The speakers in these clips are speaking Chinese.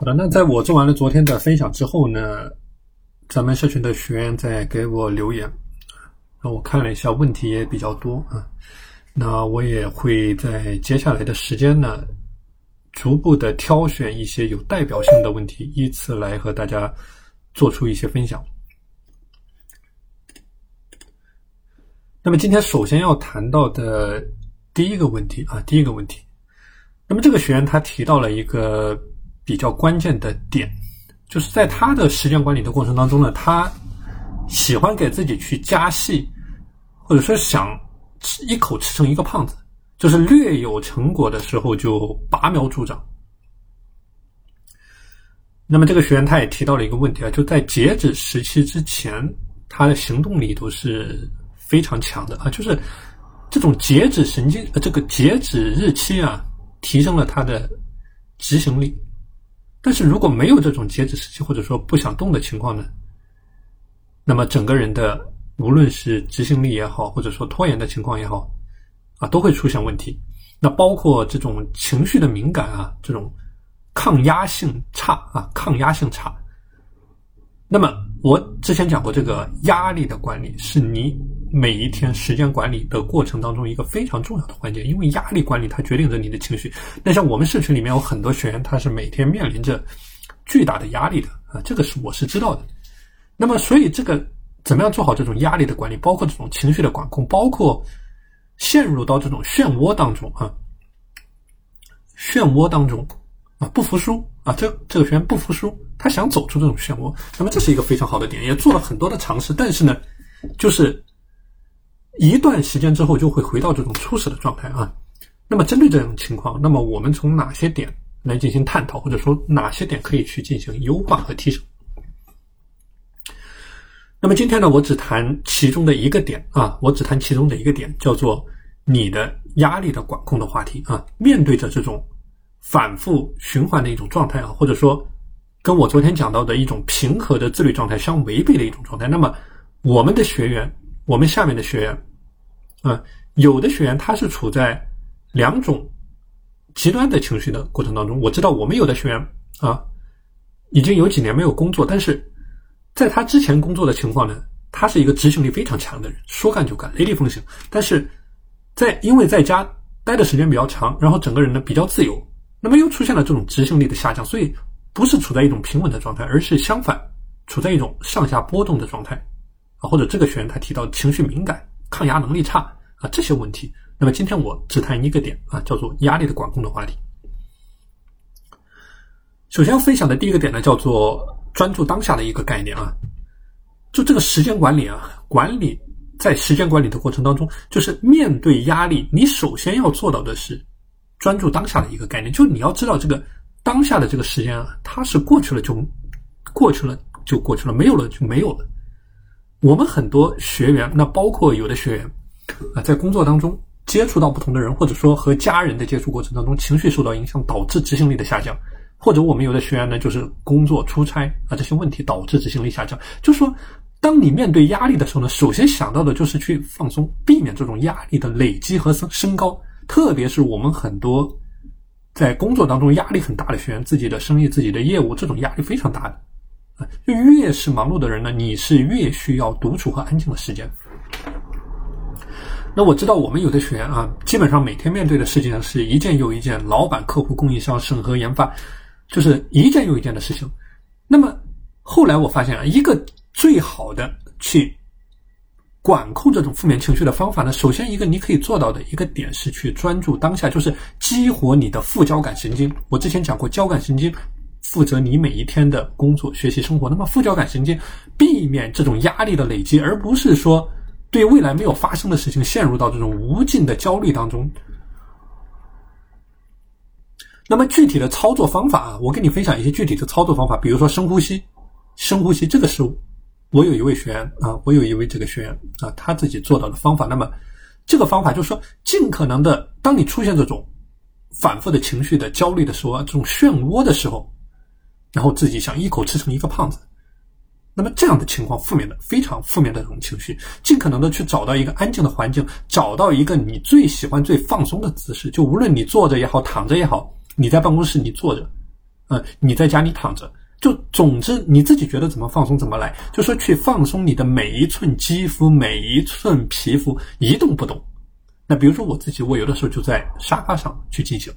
好的，那在我做完了昨天的分享之后呢，咱们社群的学员在给我留言，那我看了一下，问题也比较多啊。那我也会在接下来的时间呢，逐步的挑选一些有代表性的问题，依次来和大家做出一些分享。那么今天首先要谈到的第一个问题啊，第一个问题，那么这个学员他提到了一个。比较关键的点，就是在他的时间管理的过程当中呢，他喜欢给自己去加戏，或者说想吃一口吃成一个胖子，就是略有成果的时候就拔苗助长。那么这个学员他也提到了一个问题啊，就在截止时期之前，他的行动力都是非常强的啊，就是这种截止神经呃这个截止日期啊，提升了他的执行力。但是如果没有这种截止时期，或者说不想动的情况呢，那么整个人的无论是执行力也好，或者说拖延的情况也好，啊，都会出现问题。那包括这种情绪的敏感啊，这种抗压性差啊，抗压性差。那么我之前讲过，这个压力的管理是你每一天时间管理的过程当中一个非常重要的环节，因为压力管理它决定着你的情绪。那像我们社群里面有很多学员，他是每天面临着巨大的压力的啊，这个是我是知道的。那么，所以这个怎么样做好这种压力的管理，包括这种情绪的管控，包括陷入到这种漩涡当中啊，漩涡当中啊，不服输啊，这这个学员不服输。他想走出这种漩涡，那么这是一个非常好的点，也做了很多的尝试，但是呢，就是一段时间之后就会回到这种初始的状态啊。那么针对这种情况，那么我们从哪些点来进行探讨，或者说哪些点可以去进行优化和提升？那么今天呢，我只谈其中的一个点啊，我只谈其中的一个点，叫做你的压力的管控的话题啊。面对着这种反复循环的一种状态啊，或者说。跟我昨天讲到的一种平和的自律状态相违背的一种状态。那么，我们的学员，我们下面的学员，啊，有的学员他是处在两种极端的情绪的过程当中。我知道我们有的学员啊，已经有几年没有工作，但是在他之前工作的情况呢，他是一个执行力非常强的人，说干就干，雷厉风行。但是在因为在家待的时间比较长，然后整个人呢比较自由，那么又出现了这种执行力的下降，所以。不是处在一种平稳的状态，而是相反，处在一种上下波动的状态，啊，或者这个学员他提到情绪敏感、抗压能力差啊这些问题。那么今天我只谈一个点啊，叫做压力的管控的话题。首先要分享的第一个点呢，叫做专注当下的一个概念啊，就这个时间管理啊，管理在时间管理的过程当中，就是面对压力，你首先要做到的是专注当下的一个概念，就你要知道这个。当下的这个时间啊，它是过去了就过去了就过去了，没有了就没有了。我们很多学员，那包括有的学员啊，在工作当中接触到不同的人，或者说和家人的接触过程当中，情绪受到影响，导致执行力的下降。或者我们有的学员呢，就是工作出差啊这些问题导致执行力下降。就是说，当你面对压力的时候呢，首先想到的就是去放松，避免这种压力的累积和升升高。特别是我们很多。在工作当中压力很大的学员，自己的生意、自己的业务，这种压力非常大的。就越是忙碌的人呢，你是越需要独处和安静的时间。那我知道我们有的学员啊，基本上每天面对的事情呢是一件又一件，老板、客户、供应商、审核、研发，就是一件又一件的事情。那么后来我发现啊，一个最好的去。管控这种负面情绪的方法呢？首先，一个你可以做到的一个点是去专注当下，就是激活你的副交感神经。我之前讲过，交感神经负责你每一天的工作、学习、生活。那么，副交感神经避免这种压力的累积，而不是说对未来没有发生的事情陷入到这种无尽的焦虑当中。那么，具体的操作方法啊，我跟你分享一些具体的操作方法，比如说深呼吸，深呼吸，这个是。我有一位学员啊，我有一位这个学员啊，他自己做到的方法。那么，这个方法就是说，尽可能的，当你出现这种反复的情绪的焦虑的时候，这种漩涡的时候，然后自己想一口吃成一个胖子，那么这样的情况，负面的非常负面的这种情绪，尽可能的去找到一个安静的环境，找到一个你最喜欢、最放松的姿势，就无论你坐着也好，躺着也好，你在办公室你坐着嗯，你在家里躺着，就总之你自己觉得怎么放松怎么来，就说去放松你的每一寸肌肤、每一寸皮肤，一动不动。那比如说我自己，我有的时候就在沙发上去进行。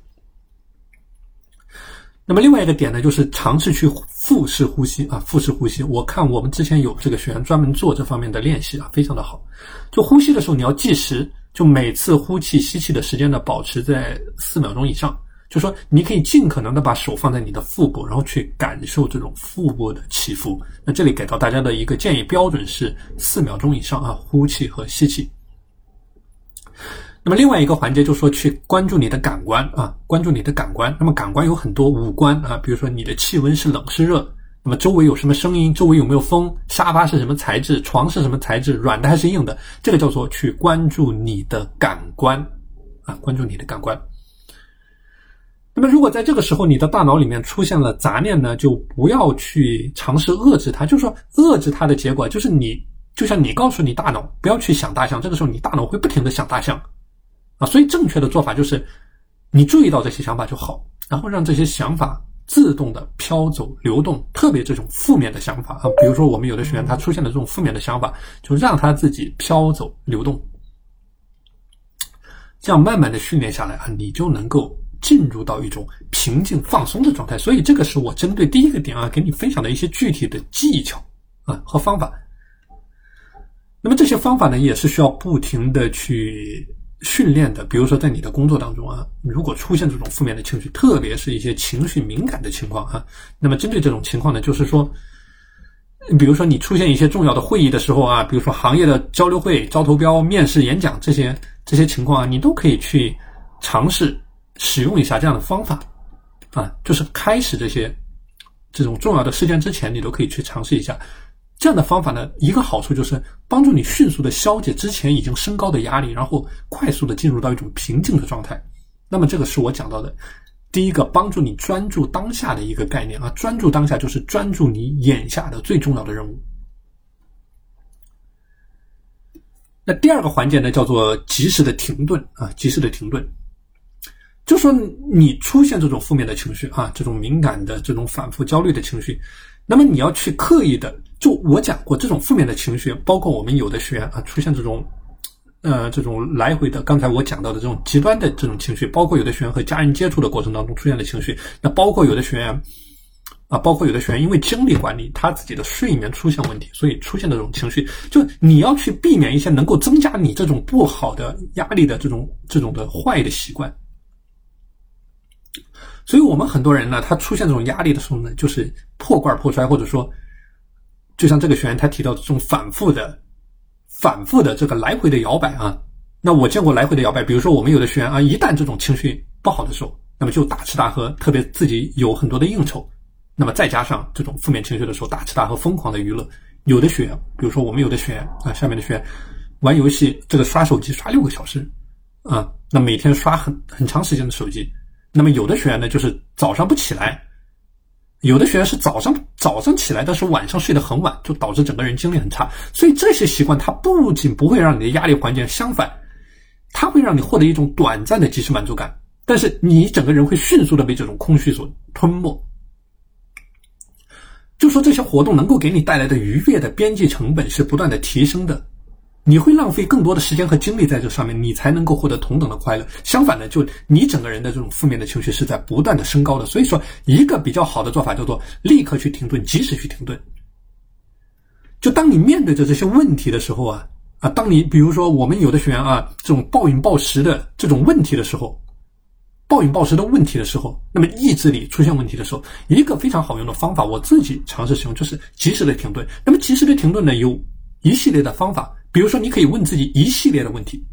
那么另外一个点呢，就是尝试去腹式呼吸啊，腹式呼吸。我看我们之前有这个学员专门做这方面的练习啊，非常的好。就呼吸的时候你要计时，就每次呼气、吸气的时间呢保持在四秒钟以上。就说你可以尽可能的把手放在你的腹部，然后去感受这种腹部的起伏。那这里给到大家的一个建议标准是四秒钟以上啊，呼气和吸气。那么另外一个环节就说去关注你的感官啊，关注你的感官。那么感官有很多五官啊，比如说你的气温是冷是热，那么周围有什么声音，周围有没有风，沙发是什么材质，床是什么材质，软的还是硬的，这个叫做去关注你的感官啊，关注你的感官。那么如果在这个时候你的大脑里面出现了杂念呢，就不要去尝试遏制它，就是说遏制它的结果就是你就像你告诉你大脑不要去想大象，这个时候你大脑会不停的想大象。啊，所以正确的做法就是，你注意到这些想法就好，然后让这些想法自动的飘走、流动。特别这种负面的想法啊，比如说我们有的学员他出现了这种负面的想法，就让他自己飘走、流动。这样慢慢的训练下来啊，你就能够进入到一种平静、放松的状态。所以这个是我针对第一个点啊，给你分享的一些具体的技巧啊和方法。那么这些方法呢，也是需要不停的去。训练的，比如说在你的工作当中啊，如果出现这种负面的情绪，特别是一些情绪敏感的情况啊，那么针对这种情况呢，就是说，比如说你出现一些重要的会议的时候啊，比如说行业的交流会、招投标、面试、演讲这些这些情况啊，你都可以去尝试使用一下这样的方法啊，就是开始这些这种重要的事件之前，你都可以去尝试一下。这样的方法呢，一个好处就是帮助你迅速的消解之前已经升高的压力，然后快速的进入到一种平静的状态。那么这个是我讲到的第一个帮助你专注当下的一个概念啊，专注当下就是专注你眼下的最重要的任务。那第二个环节呢，叫做及时的停顿啊，及时的停顿，就说你出现这种负面的情绪啊，这种敏感的、这种反复焦虑的情绪，那么你要去刻意的。就我讲过，这种负面的情绪，包括我们有的学员啊，出现这种，呃，这种来回的，刚才我讲到的这种极端的这种情绪，包括有的学员和家人接触的过程当中出现的情绪，那包括有的学员，啊，包括有的学员因为精力管理，他自己的睡眠出现问题，所以出现这种情绪，就你要去避免一些能够增加你这种不好的压力的这种这种的坏的习惯。所以我们很多人呢，他出现这种压力的时候呢，就是破罐破摔，或者说。就像这个学员他提到的这种反复的、反复的这个来回的摇摆啊，那我见过来回的摇摆。比如说我们有的学员啊，一旦这种情绪不好的时候，那么就大吃大喝，特别自己有很多的应酬，那么再加上这种负面情绪的时候，大吃大喝，疯狂的娱乐。有的学员，比如说我们有的学员啊，下面的学员玩游戏，这个刷手机刷六个小时啊，那每天刷很很长时间的手机。那么有的学员呢，就是早上不起来。有的学员是早上早上起来，但是晚上睡得很晚，就导致整个人精力很差。所以这些习惯，它不仅不会让你的压力缓解，相反，它会让你获得一种短暂的即时满足感。但是你整个人会迅速的被这种空虚所吞没。就说这些活动能够给你带来的愉悦的边际成本是不断的提升的。你会浪费更多的时间和精力在这上面，你才能够获得同等的快乐。相反的，就你整个人的这种负面的情绪是在不断的升高的。所以说，一个比较好的做法叫做立刻去停顿，及时去停顿。就当你面对着这些问题的时候啊啊，当你比如说我们有的学员啊，这种暴饮暴食的这种问题的时候，暴饮暴食的问题的时候，那么意志力出现问题的时候，一个非常好用的方法，我自己尝试使用就是及时的停顿。那么及时的停顿呢，有一系列的方法。比如说，你可以问自己一系列的问题。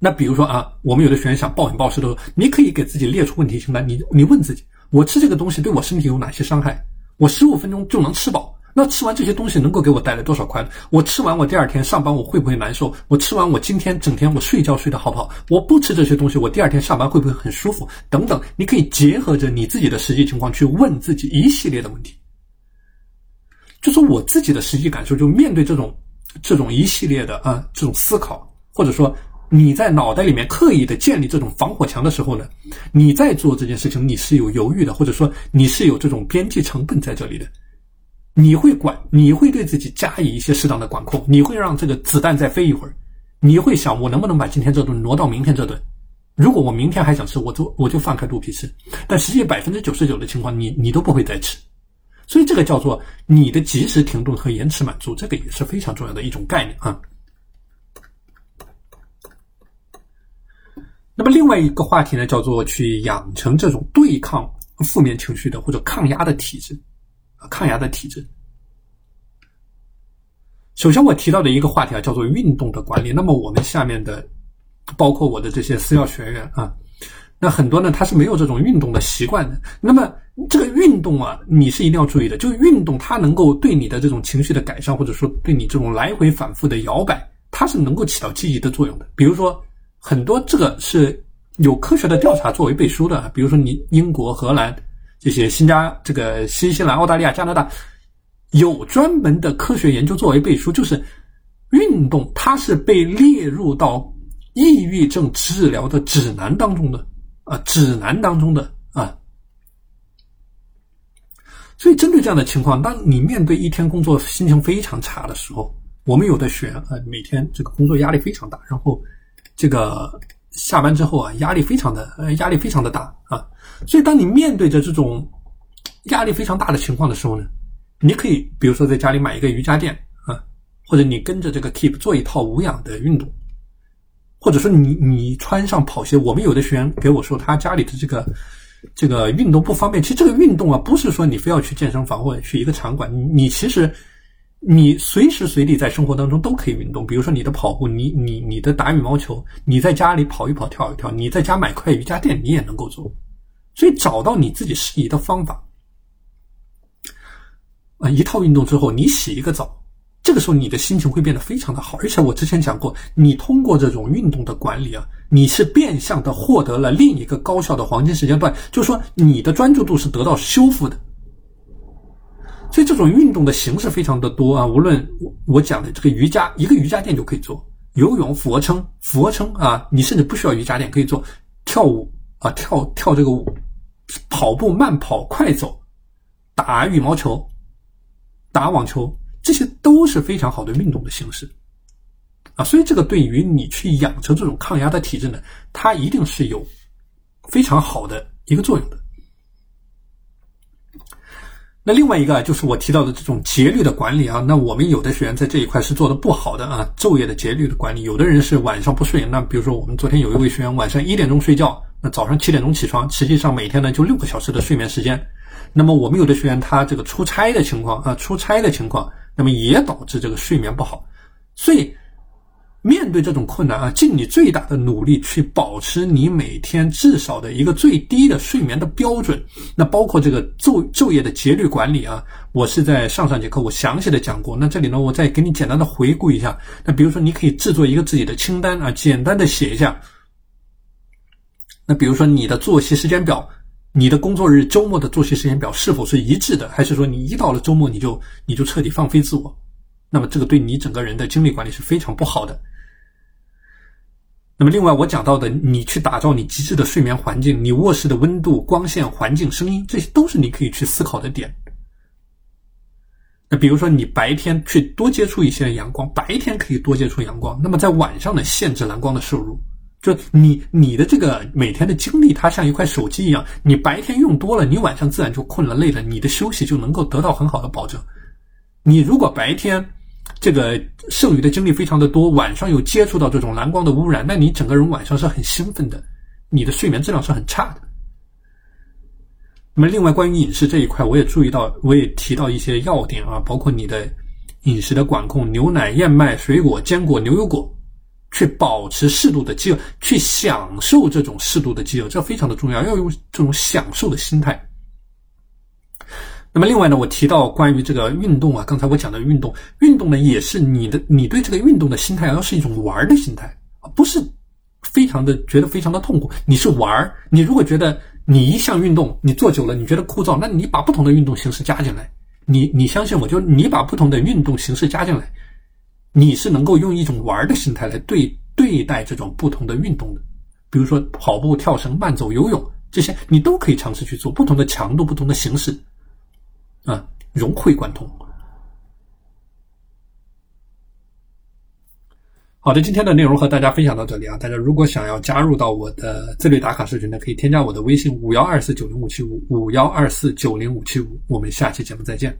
那比如说啊，我们有的学员想暴饮暴食的时候，你可以给自己列出问题清单。你你问自己：我吃这个东西对我身体有哪些伤害？我十五分钟就能吃饱，那吃完这些东西能够给我带来多少快乐？我吃完我第二天上班我会不会难受？我吃完我今天整天我睡觉睡得好不好？我不吃这些东西，我第二天上班会不会很舒服？等等，你可以结合着你自己的实际情况去问自己一系列的问题。就说我自己的实际感受，就面对这种。这种一系列的啊，这种思考，或者说你在脑袋里面刻意的建立这种防火墙的时候呢，你在做这件事情，你是有犹豫的，或者说你是有这种边际成本在这里的。你会管，你会对自己加以一些适当的管控，你会让这个子弹再飞一会儿，你会想我能不能把今天这顿挪到明天这顿？如果我明天还想吃，我就我就放开肚皮吃。但实际百分之九十九的情况，你你都不会再吃。所以这个叫做你的及时停顿和延迟满足，这个也是非常重要的一种概念啊。那么另外一个话题呢，叫做去养成这种对抗负面情绪的或者抗压的体质，抗压的体质。首先我提到的一个话题啊，叫做运动的管理。那么我们下面的，包括我的这些私教学员啊，那很多呢他是没有这种运动的习惯的。那么这个运动啊，你是一定要注意的，就运动它能够对你的这种情绪的改善，或者说对你这种来回反复的摇摆，它是能够起到积极的作用的。比如说。很多这个是有科学的调查作为背书的，比如说你英国、荷兰这些新加这个新西兰、澳大利亚、加拿大有专门的科学研究作为背书，就是运动它是被列入到抑郁症治疗的指南当中的啊，指南当中的啊。所以针对这样的情况，当你面对一天工作心情非常差的时候，我们有的学员啊，每天这个工作压力非常大，然后。这个下班之后啊，压力非常的呃，压力非常的大啊，所以当你面对着这种压力非常大的情况的时候呢，你可以比如说在家里买一个瑜伽垫啊，或者你跟着这个 Keep 做一套无氧的运动，或者说你你穿上跑鞋。我们有的学员给我说，他家里的这个这个运动不方便。其实这个运动啊，不是说你非要去健身房或者去一个场馆，你你其实。你随时随地在生活当中都可以运动，比如说你的跑步，你你你的打羽毛球，你在家里跑一跑、跳一跳，你在家买块瑜伽垫，你也能够做。所以找到你自己适宜的方法，啊，一套运动之后，你洗一个澡，这个时候你的心情会变得非常的好。而且我之前讲过，你通过这种运动的管理啊，你是变相的获得了另一个高效的黄金时间段，就是说你的专注度是得到修复的。所以这种运动的形式非常的多啊，无论我我讲的这个瑜伽，一个瑜伽垫就可以做；游泳、俯卧撑、俯卧撑啊，你甚至不需要瑜伽垫可以做；跳舞啊，跳跳这个舞；跑步、慢跑、快走；打羽毛球、打网球，这些都是非常好的运动的形式啊。所以这个对于你去养成这种抗压的体质呢，它一定是有非常好的一个作用的。那另外一个就是我提到的这种节律的管理啊，那我们有的学员在这一块是做的不好的啊，昼夜的节律的管理，有的人是晚上不睡，那比如说我们昨天有一位学员晚上一点钟睡觉，那早上七点钟起床，实际上每天呢就六个小时的睡眠时间，那么我们有的学员他这个出差的情况啊，出差的情况，那么也导致这个睡眠不好，所以。面对这种困难啊，尽你最大的努力去保持你每天至少的一个最低的睡眠的标准。那包括这个昼昼夜的节律管理啊，我是在上上节课我详细的讲过。那这里呢，我再给你简单的回顾一下。那比如说，你可以制作一个自己的清单啊，简单的写一下。那比如说你的作息时间表，你的工作日周末的作息时间表是否是一致的，还是说你一到了周末你就你就彻底放飞自我？那么这个对你整个人的精力管理是非常不好的。那么另外我讲到的，你去打造你极致的睡眠环境，你卧室的温度、光线、环境、声音，这些都是你可以去思考的点。那比如说你白天去多接触一些阳光，白天可以多接触阳光，那么在晚上呢，限制蓝光的摄入。就你你的这个每天的精力，它像一块手机一样，你白天用多了，你晚上自然就困了、累了，你的休息就能够得到很好的保证。你如果白天，这个剩余的精力非常的多，晚上又接触到这种蓝光的污染，那你整个人晚上是很兴奋的，你的睡眠质量是很差的。那么，另外关于饮食这一块，我也注意到，我也提到一些要点啊，包括你的饮食的管控，牛奶、燕麦、水果、坚果、牛油果，去保持适度的饥饿，去享受这种适度的饥饿，这非常的重要，要用这种享受的心态。那么另外呢，我提到关于这个运动啊，刚才我讲的运动，运动呢也是你的，你对这个运动的心态要是一种玩的心态，不是非常的觉得非常的痛苦，你是玩你如果觉得你一项运动你做久了你觉得枯燥，那你把不同的运动形式加进来，你你相信我，就你把不同的运动形式加进来，你是能够用一种玩的心态来对对待这种不同的运动的，比如说跑步、跳绳、慢走、游泳这些，你都可以尝试去做不同的强度、不同的形式，啊，融会贯通。好的，今天的内容和大家分享到这里啊！大家如果想要加入到我的自律打卡社群呢，可以添加我的微信五幺二四九零五七五五幺二四九零五七五，我们下期节目再见。